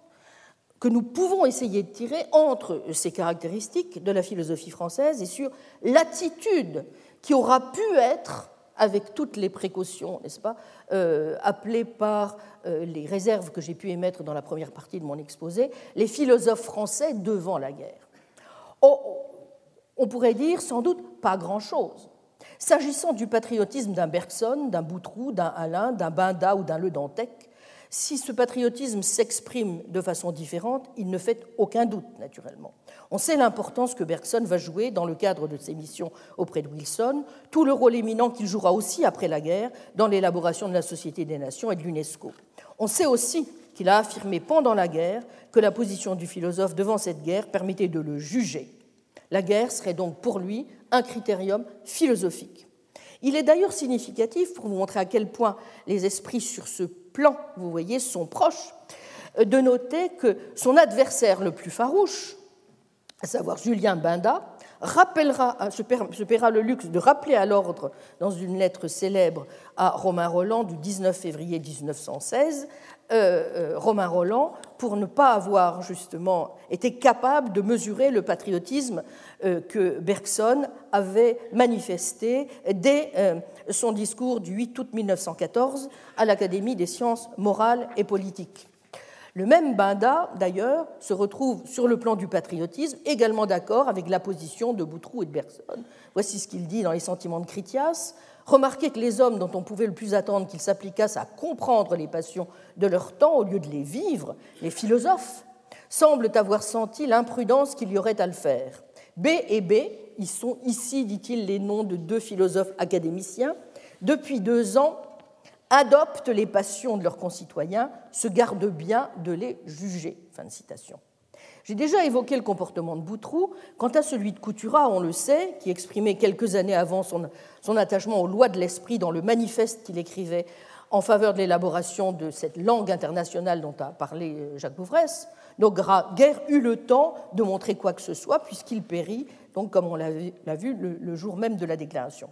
que nous pouvons essayer de tirer entre ces caractéristiques de la philosophie française et sur l'attitude qui aura pu être avec toutes les précautions, n'est-ce pas, euh, appelées par euh, les réserves que j'ai pu émettre dans la première partie de mon exposé, les philosophes français devant la guerre. Oh, on pourrait dire sans doute pas grand-chose. S'agissant du patriotisme d'un Bergson, d'un Boutroux, d'un Alain, d'un Binda ou d'un Le Dantec, si ce patriotisme s'exprime de façon différente, il ne fait aucun doute, naturellement. On sait l'importance que Bergson va jouer dans le cadre de ses missions auprès de Wilson, tout le rôle éminent qu'il jouera aussi après la guerre dans l'élaboration de la Société des Nations et de l'UNESCO. On sait aussi qu'il a affirmé pendant la guerre que la position du philosophe devant cette guerre permettait de le juger. La guerre serait donc pour lui un critérium philosophique. Il est d'ailleurs significatif, pour vous montrer à quel point les esprits sur ce plan, vous voyez, sont proches, de noter que son adversaire le plus farouche, à savoir Julien Binda, rappellera, se paiera le luxe de rappeler à l'ordre dans une lettre célèbre à Romain Roland du 19 février 1916, euh, euh, Romain Roland, pour ne pas avoir justement été capable de mesurer le patriotisme euh, que Bergson avait manifesté dès son discours du 8 août 1914 à l'Académie des sciences morales et politiques. Le même Binda, d'ailleurs, se retrouve sur le plan du patriotisme également d'accord avec la position de Boutroux et de Bergson. Voici ce qu'il dit dans Les Sentiments de Critias. Remarquez que les hommes dont on pouvait le plus attendre qu'ils s'appliquassent à comprendre les passions de leur temps au lieu de les vivre, les philosophes, semblent avoir senti l'imprudence qu'il y aurait à le faire. B et B, ils sont ici, dit-il, les noms de deux philosophes académiciens, depuis deux ans adoptent les passions de leurs concitoyens, se gardent bien de les juger. Fin de citation. J'ai déjà évoqué le comportement de Boutroux. Quant à celui de Coutura, on le sait, qui exprimait quelques années avant son, attachement aux lois de l'esprit dans le manifeste qu'il écrivait en faveur de l'élaboration de cette langue internationale dont a parlé euh, Jacques Bouvresse, n'aura guère eu le temps de montrer quoi que ce soit, puisqu'il périt, donc, comme on l'a vu, le, jour même de la déclaration.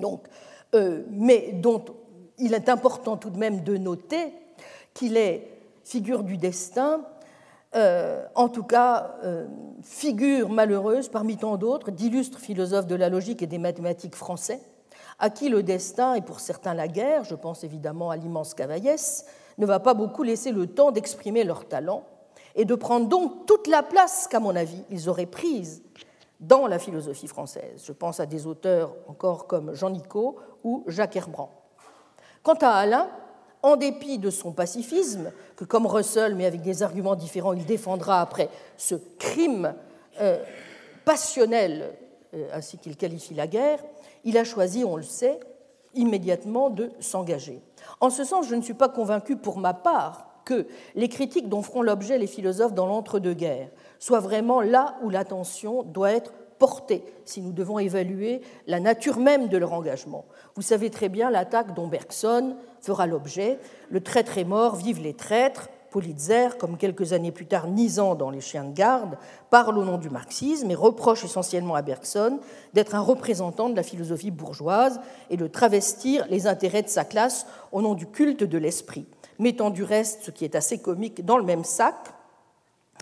Donc, euh, mais dont il est important tout de même de noter qu'il est figure du destin, euh, en tout cas euh, figure malheureuse parmi tant d'autres d'illustres philosophes de la logique et des mathématiques français, à qui le destin, et pour certains la guerre, je pense évidemment à l'immense Cavaillès, ne va pas beaucoup laisser le temps d'exprimer leur talent et de prendre donc toute la place qu'à mon avis ils auraient prise dans la philosophie française. Je pense à des auteurs encore comme Jean Nicot ou Jacques Herbrand. Quant à Alain, en dépit de son pacifisme, que comme Russell, mais avec des arguments différents, il défendra après ce crime euh, passionnel, euh, ainsi qu'il qualifie la guerre, il a choisi, on le sait, immédiatement de s'engager. En ce sens, je ne suis pas convaincu pour ma part que les critiques dont feront l'objet les philosophes dans l'entre-deux-guerres soient vraiment là où l'attention doit être porter si nous devons évaluer la nature même de leur engagement. Vous savez très bien l'attaque dont Bergson fera l'objet. Le traître est mort, vive les traîtres. Politzer, comme quelques années plus tard Nizan dans Les chiens de garde, parle au nom du marxisme et reproche essentiellement à Bergson d'être un représentant de la philosophie bourgeoise et de travestir les intérêts de sa classe au nom du culte de l'esprit, mettant du reste, ce qui est assez comique, dans le même sac,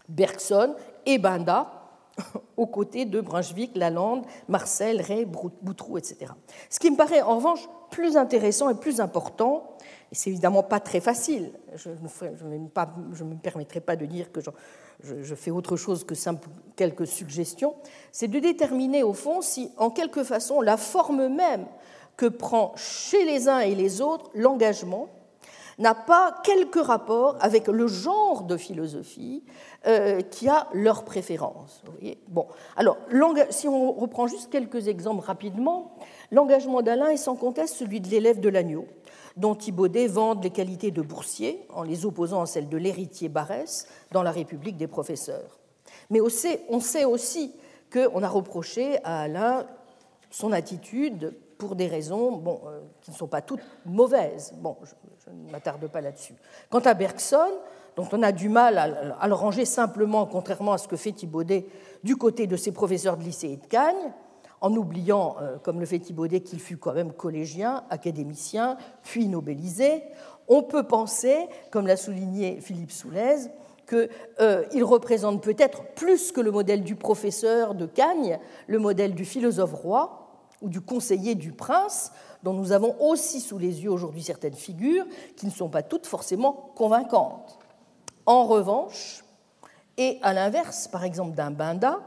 Bergson et Banda, aux côtés de Brunswick, Lalande, Marcel, Ray, Boutroux, etc. Ce qui me paraît en revanche plus intéressant et plus important, et c'est évidemment pas très facile, je ne, me, permettrai pas de dire que je, fais autre chose que quelques suggestions, c'est de déterminer au fond si, en quelque façon, la forme même que prend chez les uns et les autres l'engagement n'a pas quelque rapport avec le genre de philosophie euh, qui a leur préférence. bon, alors, si on reprend juste quelques exemples rapidement, l'engagement d'Alain est sans conteste celui de l'élève de l'agneau, dont Thibaudet vante les qualités de boursier en les opposant à celles de l'héritier Barès dans La République des professeurs. Mais on sait aussi qu'on a reproché à Alain son attitude pour des raisons bon, euh, qui ne sont pas toutes mauvaises. Bon, je, ne m'attarde pas là-dessus. Quant à Bergson, dont on a du mal à, le ranger simplement, contrairement à ce que fait Thibaudet, du côté de ses professeurs de lycée et de Cagnes, en oubliant, euh, comme le fait Thibaudet, qu'il fut quand même collégien, académicien, puis nobelisé, on peut penser, comme l'a souligné Philippe Soulez, qu'il euh, représente peut-être plus que le modèle du professeur de Cagnes, le modèle du philosophe roi, ou du conseiller du prince, dont nous avons aussi sous les yeux aujourd'hui certaines figures qui ne sont pas toutes forcément convaincantes. En revanche, et à l'inverse, par exemple d'un Binda,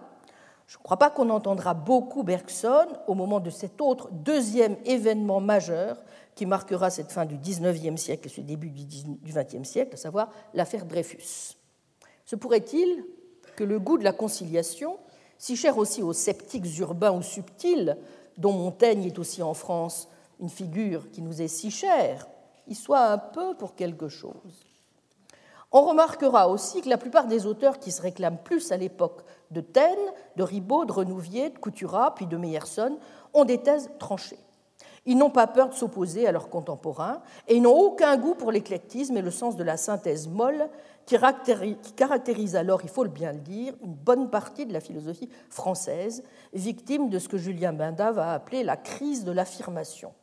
Je ne crois pas qu'on entendra beaucoup Bergson au moment de cet autre deuxième événement majeur qui marquera cette fin du XIXe siècle et ce début du XXe siècle, à savoir l'affaire Dreyfus. Se pourrait-il que le goût de la conciliation, si cher aussi aux sceptiques urbains ou subtils, dont Montaigne est aussi en France une figure qui nous est si chère, y soit un peu pour quelque chose on remarquera aussi que la plupart des auteurs qui se réclament plus à l'époque de Taine, de Ribot, de Renouvier, de Couturat, puis de Meyerson, ont des thèses tranchées. Ils n'ont pas peur de s'opposer à leurs contemporains et ils n'ont aucun goût pour l'éclectisme et le sens de la synthèse molle qui caractérise alors, il faut le bien le dire, une bonne partie de la philosophie française, victime de ce que Julien Binda va appeler la crise de l'affirmation.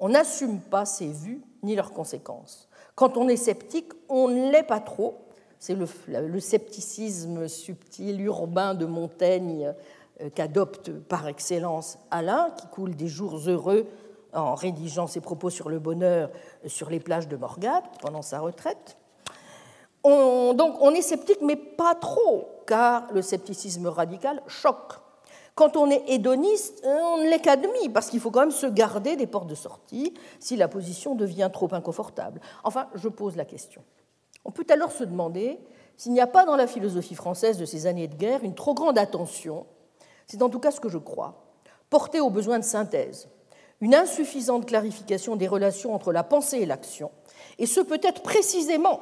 On n'assume pas ses vues ni leurs conséquences. Quand on est sceptique, on ne l'est pas trop. C'est le, scepticisme subtil, urbain de Montaigne euh, qu'adopte par excellence Alain, qui coule des jours heureux en rédigeant ses propos sur le bonheur sur les plages de Morgat pendant sa retraite. Donc on est sceptique, mais pas trop, car le scepticisme radical choque. Quand on est hédoniste, on ne l'est qu'admis, parce qu'il faut quand même se garder des portes de sortie si la position devient trop inconfortable. Enfin, je pose la question. On peut alors se demander s'il n'y a pas dans la philosophie française de ces années de guerre une trop grande attention, c'est en tout cas ce que je crois, portée aux besoins de synthèse, une insuffisante clarification des relations entre la pensée et l'action, et ce peut-être précisément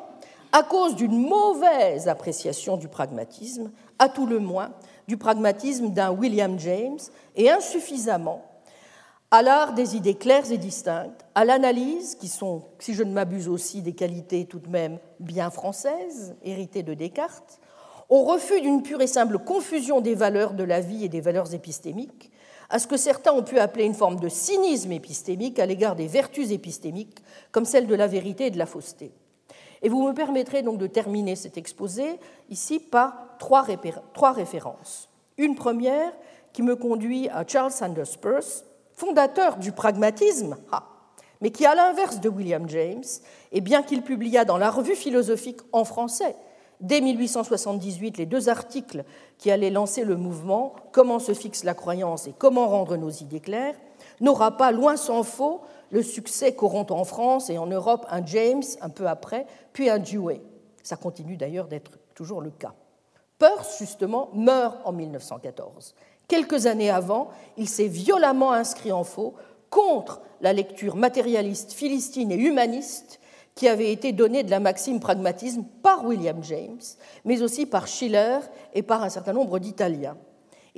à cause d'une mauvaise appréciation du pragmatisme, à tout le moins du pragmatisme d'un William James, et insuffisamment à l'art des idées claires et distinctes, à l'analyse, qui sont, si je ne m'abuse aussi, des qualités tout de même bien françaises, héritées de Descartes, au refus d'une pure et simple confusion des valeurs de la vie et des valeurs épistémiques, à ce que certains ont pu appeler une forme de cynisme épistémique à l'égard des vertus épistémiques, comme celle de la vérité et de la fausseté. Et vous me permettrez donc de terminer cet exposé ici par trois, références. Une première qui me conduit à Charles Sanders Peirce, fondateur du pragmatisme, mais qui, à l'inverse de William James, et bien qu'il publia dans la revue philosophique en français dès 1878 les deux articles qui allaient lancer le mouvement Comment se fixe la croyance et comment rendre nos idées claires, n'aura pas, loin s'en faut, le succès qu'auront en France et en Europe un James un peu après, puis un Dewey. Ça continue d'ailleurs d'être toujours le cas. Peirce, justement, meurt en 1914. Quelques années avant, il s'est violemment inscrit en faux contre la lecture matérialiste, philistine et humaniste qui avait été donnée de la maxime pragmatisme par William James, mais aussi par Schiller et par un certain nombre d'Italiens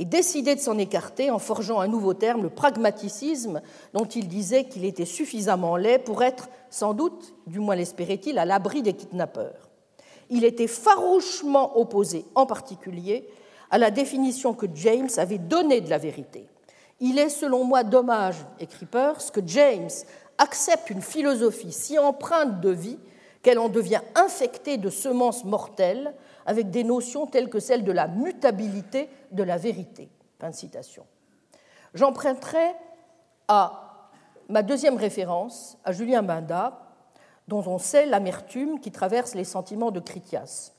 et décidé de s'en écarter en forgeant un nouveau terme, le pragmaticisme, dont il disait qu'il était suffisamment laid pour être, sans doute, du moins l'espérait-il, à l'abri des kidnappeurs. Il était farouchement opposé, en particulier, à la définition que James avait donnée de la vérité. Il est, selon moi, dommage, écrit Peirce, que James accepte une philosophie si empreinte de vie qu'elle en devient infectée de semences mortelles avec des notions telles que celle de la mutabilité de la vérité. J'emprunterai à ma deuxième référence, à Julien Banda, dont on sait l'amertume qui traverse les sentiments de Critias.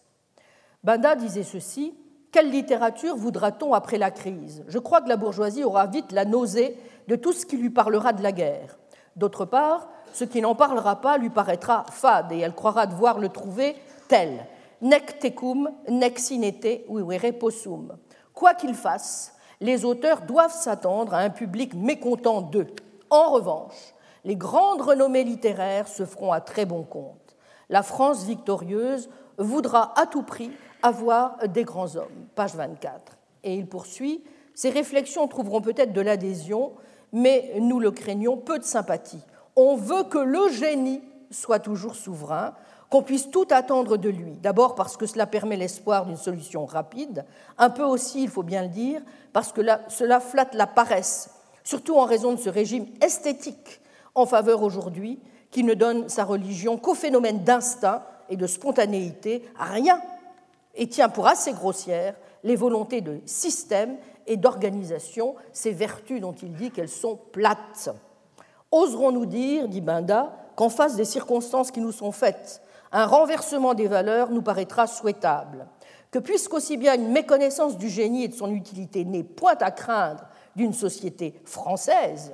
Banda disait ceci Quelle littérature voudra-t-on après la crise? Je crois que la bourgeoisie aura vite la nausée de tout ce qui lui parlera de la guerre. D'autre part, ce qui n'en parlera pas lui paraîtra fade et elle croira devoir le trouver tel nec tecum, nec sinete, vivere possum. Quoi qu'ils fassent, les auteurs doivent s'attendre à un public mécontent d'eux. En revanche, les grandes renommées littéraires se feront à très bon compte. La France victorieuse voudra à tout prix avoir des grands hommes. Page 24. Et il poursuit Ces réflexions trouveront peut-être de l'adhésion, mais nous le craignons, peu de sympathie. On veut que le génie soit toujours souverain, qu'on puisse tout attendre de lui. D'abord parce que cela permet l'espoir d'une solution rapide, un peu aussi, il faut bien le dire, parce que cela flatte la paresse, surtout en raison de ce régime esthétique en faveur aujourd'hui qui ne donne sa religion qu'au phénomène d'instinct et de spontanéité, à rien, et tient pour assez grossière les volontés de système et d'organisation, ces vertus dont il dit qu'elles sont plates. Oserons-nous dire, dit Binda, qu'en face des circonstances qui nous sont faites, un renversement des valeurs nous paraîtra souhaitable, que puisqu'aussi bien une méconnaissance du génie et de son utilité n'est point à craindre d'une société française,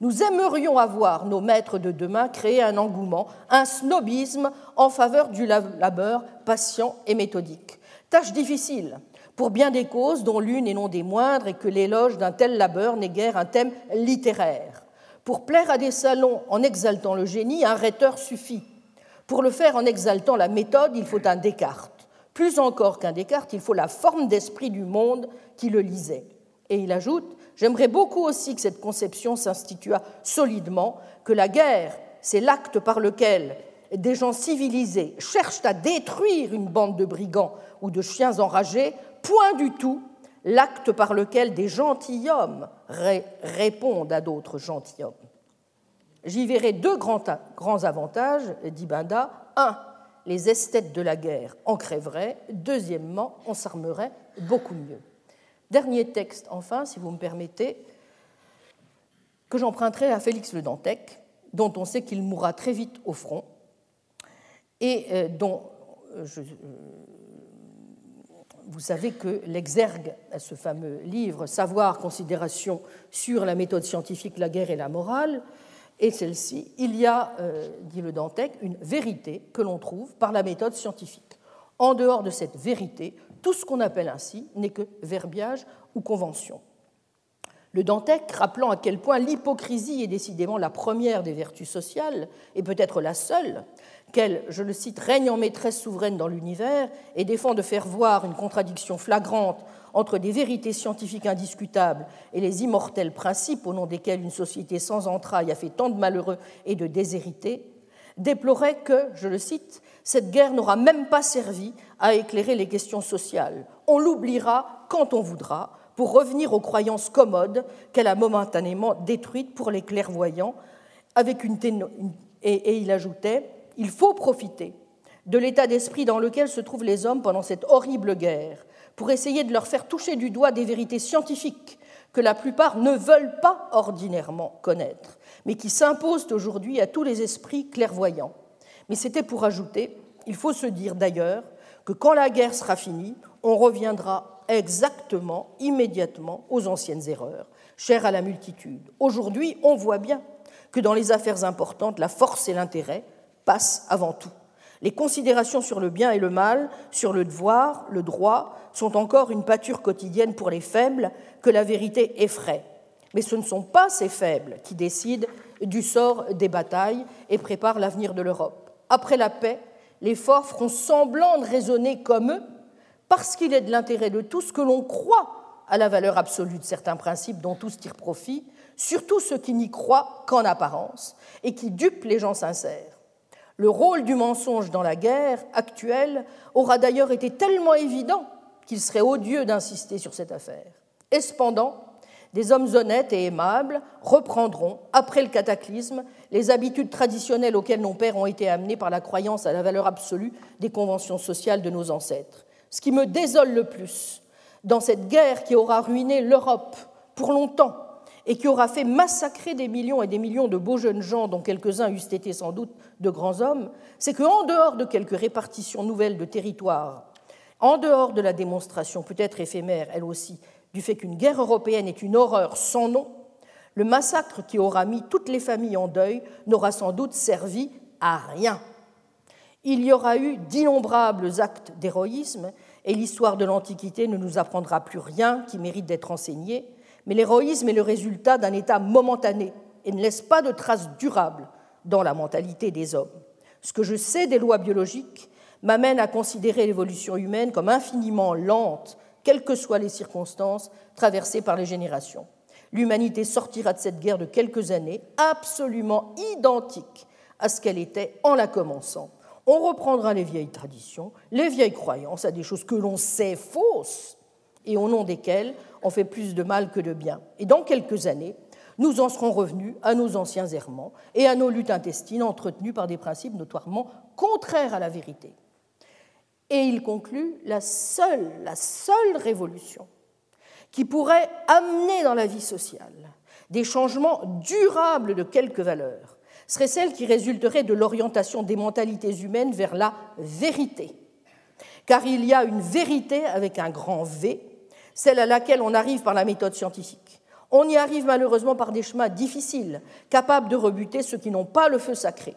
nous aimerions avoir nos maîtres de demain créer un engouement, un snobisme en faveur du labeur patient et méthodique. Tâche difficile pour bien des causes dont l'une et non des moindres est que l'éloge d'un tel labeur n'est guère un thème littéraire. Pour plaire à des salons en exaltant le génie, un rhéteur suffit. Pour le faire en exaltant la méthode, il faut un Descartes. Plus encore qu'un Descartes, il faut la forme d'esprit du monde qui le lisait. Et il ajoute J'aimerais beaucoup aussi que cette conception s'instituât solidement, que la guerre, c'est l'acte par lequel des gens civilisés cherchent à détruire une bande de brigands ou de chiens enragés, point du tout l'acte par lequel des gentilshommes répondent à d'autres gentilshommes. J'y verrai deux grands, grands avantages, dit Binda. Un, les esthètes de la guerre en crèveraient. Deuxièmement, on s'armerait beaucoup mieux. Dernier texte, enfin, si vous me permettez, que j'emprunterai à Félix Le Dantec, dont on sait qu'il mourra très vite au front, et euh, dont euh, euh, vous savez que l'exergue à ce fameux livre, Savoir, considération sur la méthode scientifique, la guerre et la morale, et celle-ci, il y a, dit le Dantec, une vérité que l'on trouve par la méthode scientifique. En dehors de cette vérité, tout ce qu'on appelle ainsi n'est que verbiage ou convention. Le Dantec, rappelant à quel point l'hypocrisie est décidément la première des vertus sociales, et peut-être la seule, qu'elle, je le cite, règne en maîtresse souveraine dans l'univers et défend de faire voir une contradiction flagrante entre des vérités scientifiques indiscutables et les immortels principes au nom desquels une société sans entrailles a fait tant de malheureux et de déshérités, déplorait que, je le cite, cette guerre n'aura même pas servi à éclairer les questions sociales. On l'oubliera quand on voudra, pour revenir aux croyances commodes qu'elle a momentanément détruites pour les clairvoyants, avec une et, il ajoutait Il faut profiter de l'état d'esprit dans lequel se trouvent les hommes pendant cette horrible guerre, pour essayer de leur faire toucher du doigt des vérités scientifiques que la plupart ne veulent pas ordinairement connaître, mais qui s'imposent aujourd'hui à tous les esprits clairvoyants. Mais c'était pour ajouter, il faut se dire d'ailleurs, que quand la guerre sera finie, on reviendra exactement, immédiatement, aux anciennes erreurs, chères à la multitude. Aujourd'hui, on voit bien que dans les affaires importantes, la force et l'intérêt passent avant tout. Les considérations sur le bien et le mal, sur le devoir, le droit, sont encore une pâture quotidienne pour les faibles que la vérité effraie. Mais ce ne sont pas ces faibles qui décident du sort des batailles et préparent l'avenir de l'Europe. Après la paix, les forts feront semblant de raisonner comme eux, parce qu'il est de l'intérêt de tous que l'on croit à la valeur absolue de certains principes dont tous tirent profit, surtout ceux qui n'y croient qu'en apparence et qui dupent les gens sincères. Le rôle du mensonge dans la guerre actuelle aura d'ailleurs été tellement évident qu'il serait odieux d'insister sur cette affaire. Et cependant, des hommes honnêtes et aimables reprendront, après le cataclysme, les habitudes traditionnelles auxquelles nos pères ont été amenés par la croyance à la valeur absolue des conventions sociales de nos ancêtres. Ce qui me désole le plus dans cette guerre qui aura ruiné l'Europe pour longtemps et qui aura fait massacrer des millions et des millions de beaux jeunes gens, dont quelques-uns eussent été sans doute de grands hommes, c'est qu'en dehors de quelques répartitions nouvelles de territoires, en dehors de la démonstration peut-être éphémère, elle aussi, du fait qu'une guerre européenne est une horreur sans nom, le massacre qui aura mis toutes les familles en deuil n'aura sans doute servi à rien. Il y aura eu d'innombrables actes d'héroïsme, et l'histoire de l'Antiquité ne nous apprendra plus rien qui mérite d'être enseigné, mais l'héroïsme est le résultat d'un état momentané et ne laisse pas de traces durables dans la mentalité des hommes. Ce que je sais des lois biologiques m'amène à considérer l'évolution humaine comme infiniment lente quelles que soient les circonstances traversées par les générations. L'humanité sortira de cette guerre de quelques années absolument identique à ce qu'elle était en la commençant. On reprendra les vieilles traditions, les vieilles croyances à des choses que l'on sait fausses et au nom desquelles on fait plus de mal que de bien. Et dans quelques années, nous en serons revenus à nos anciens errements et à nos luttes intestines entretenues par des principes notoirement contraires à la vérité. Et il conclut la seule, la seule révolution qui pourrait amener dans la vie sociale des changements durables de quelque valeur serait celle qui résulterait de l'orientation des mentalités humaines vers la vérité. car il y a une vérité avec un grand V, celle à laquelle on arrive par la méthode scientifique. On y arrive malheureusement par des chemins difficiles, capables de rebuter ceux qui n'ont pas le feu sacré.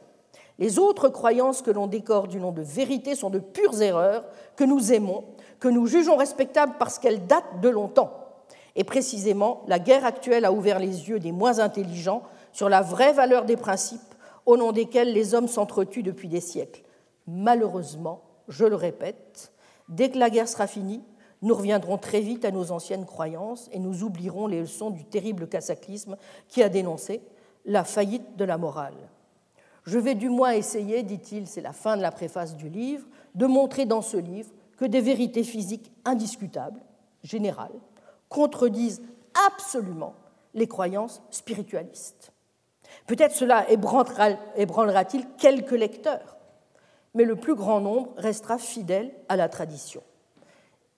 Les autres croyances que l'on décore du nom de vérité sont de pures erreurs que nous aimons, que nous jugeons respectables parce qu'elles datent de longtemps. Et précisément, la guerre actuelle a ouvert les yeux des moins intelligents sur la vraie valeur des principes au nom desquels les hommes s'entretuent depuis des siècles. Malheureusement, je le répète, dès que la guerre sera finie, nous reviendrons très vite à nos anciennes croyances et nous oublierons les leçons du terrible cataclysme qui a dénoncé la faillite de la morale. Je vais du moins essayer, dit-il, c'est la fin de la préface du livre, de montrer dans ce livre que des vérités physiques indiscutables, générales, contredisent absolument les croyances spiritualistes. Peut-être cela ébranlera-t-il quelques lecteurs, mais le plus grand nombre restera fidèle à la tradition.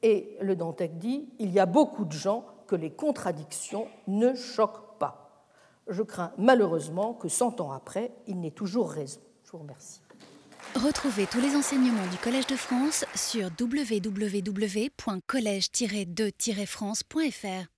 Et le Dantec dit il y a beaucoup de gens que les contradictions ne choquent pas. Je crains malheureusement que cent ans après, il n'ait toujours raison. Je vous remercie. Retrouvez tous les enseignements du Collège de France sur www.colège-2-france.fr.